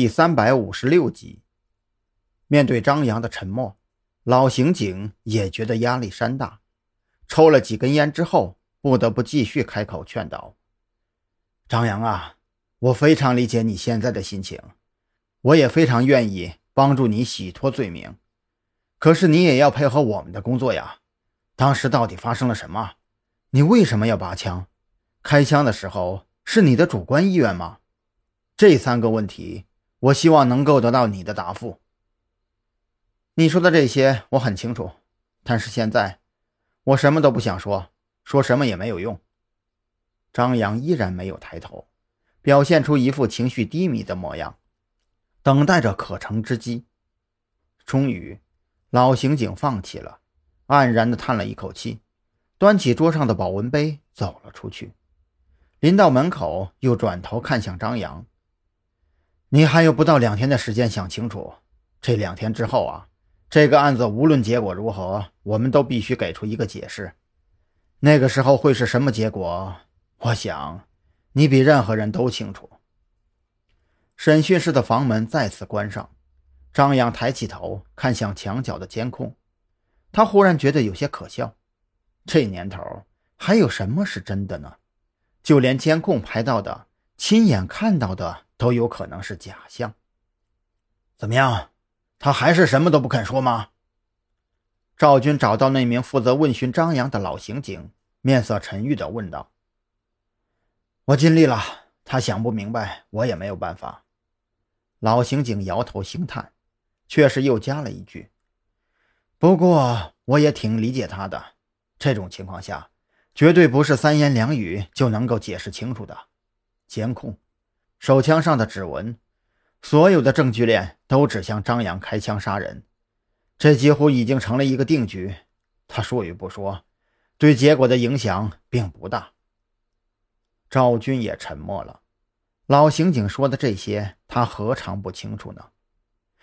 第三百五十六集，面对张扬的沉默，老刑警也觉得压力山大。抽了几根烟之后，不得不继续开口劝导：“张扬啊，我非常理解你现在的心情，我也非常愿意帮助你洗脱罪名。可是你也要配合我们的工作呀。当时到底发生了什么？你为什么要拔枪？开枪的时候是你的主观意愿吗？这三个问题。”我希望能够得到你的答复。你说的这些我很清楚，但是现在我什么都不想说，说什么也没有用。张扬依然没有抬头，表现出一副情绪低迷的模样，等待着可乘之机。终于，老刑警放弃了，黯然的叹了一口气，端起桌上的保温杯走了出去。临到门口，又转头看向张扬。你还有不到两天的时间想清楚，这两天之后啊，这个案子无论结果如何，我们都必须给出一个解释。那个时候会是什么结果？我想，你比任何人都清楚。审讯室的房门再次关上，张扬抬起头看向墙角的监控，他忽然觉得有些可笑。这年头还有什么是真的呢？就连监控拍到的、亲眼看到的。都有可能是假象。怎么样？他还是什么都不肯说吗？赵军找到那名负责问询张扬的老刑警，面色沉郁地问道：“我尽力了，他想不明白，我也没有办法。”老刑警摇头轻叹，却是又加了一句：“不过我也挺理解他的。这种情况下，绝对不是三言两语就能够解释清楚的。监控。”手枪上的指纹，所有的证据链都指向张扬开枪杀人，这几乎已经成了一个定局。他说与不说，对结果的影响并不大。赵军也沉默了。老刑警说的这些，他何尝不清楚呢？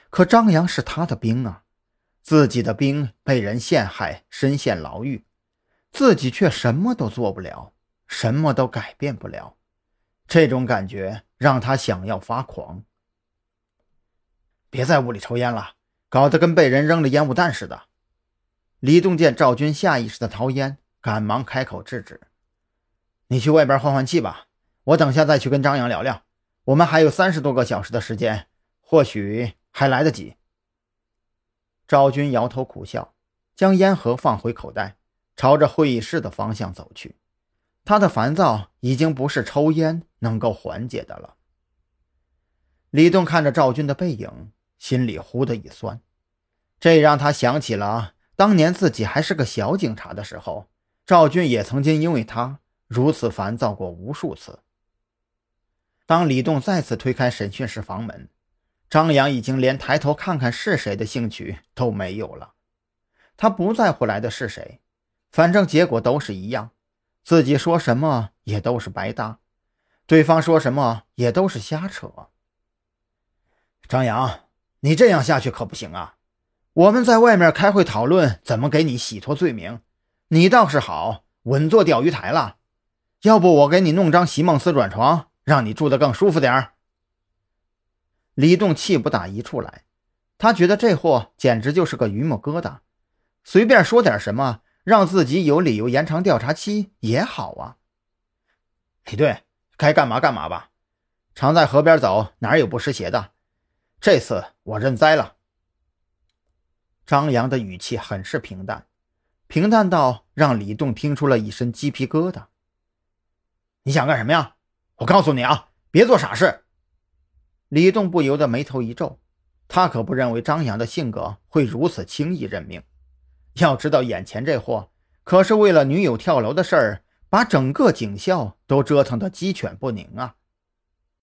可张扬是他的兵啊，自己的兵被人陷害，身陷牢狱，自己却什么都做不了，什么都改变不了。这种感觉让他想要发狂。别在屋里抽烟了，搞得跟被人扔了烟雾弹似的。李栋见赵军下意识的掏烟，赶忙开口制止：“你去外边换换气吧，我等下再去跟张扬聊聊。我们还有三十多个小时的时间，或许还来得及。”赵军摇头苦笑，将烟盒放回口袋，朝着会议室的方向走去。他的烦躁已经不是抽烟能够缓解的了。李栋看着赵军的背影，心里忽的一酸，这让他想起了当年自己还是个小警察的时候，赵军也曾经因为他如此烦躁过无数次。当李栋再次推开审讯室房门，张扬已经连抬头看看是谁的兴趣都没有了。他不在乎来的是谁，反正结果都是一样。自己说什么也都是白搭，对方说什么也都是瞎扯。张扬，你这样下去可不行啊！我们在外面开会讨论怎么给你洗脱罪名，你倒是好，稳坐钓鱼台了。要不我给你弄张席梦思软床，让你住得更舒服点儿。李栋气不打一处来，他觉得这货简直就是个榆木疙瘩，随便说点什么。让自己有理由延长调查期也好啊，李队，该干嘛干嘛吧。常在河边走，哪有不湿鞋的？这次我认栽了。张扬的语气很是平淡，平淡到让李栋听出了一身鸡皮疙瘩。你想干什么呀？我告诉你啊，别做傻事。李栋不由得眉头一皱，他可不认为张扬的性格会如此轻易认命。要知道，眼前这货可是为了女友跳楼的事儿，把整个警校都折腾得鸡犬不宁啊！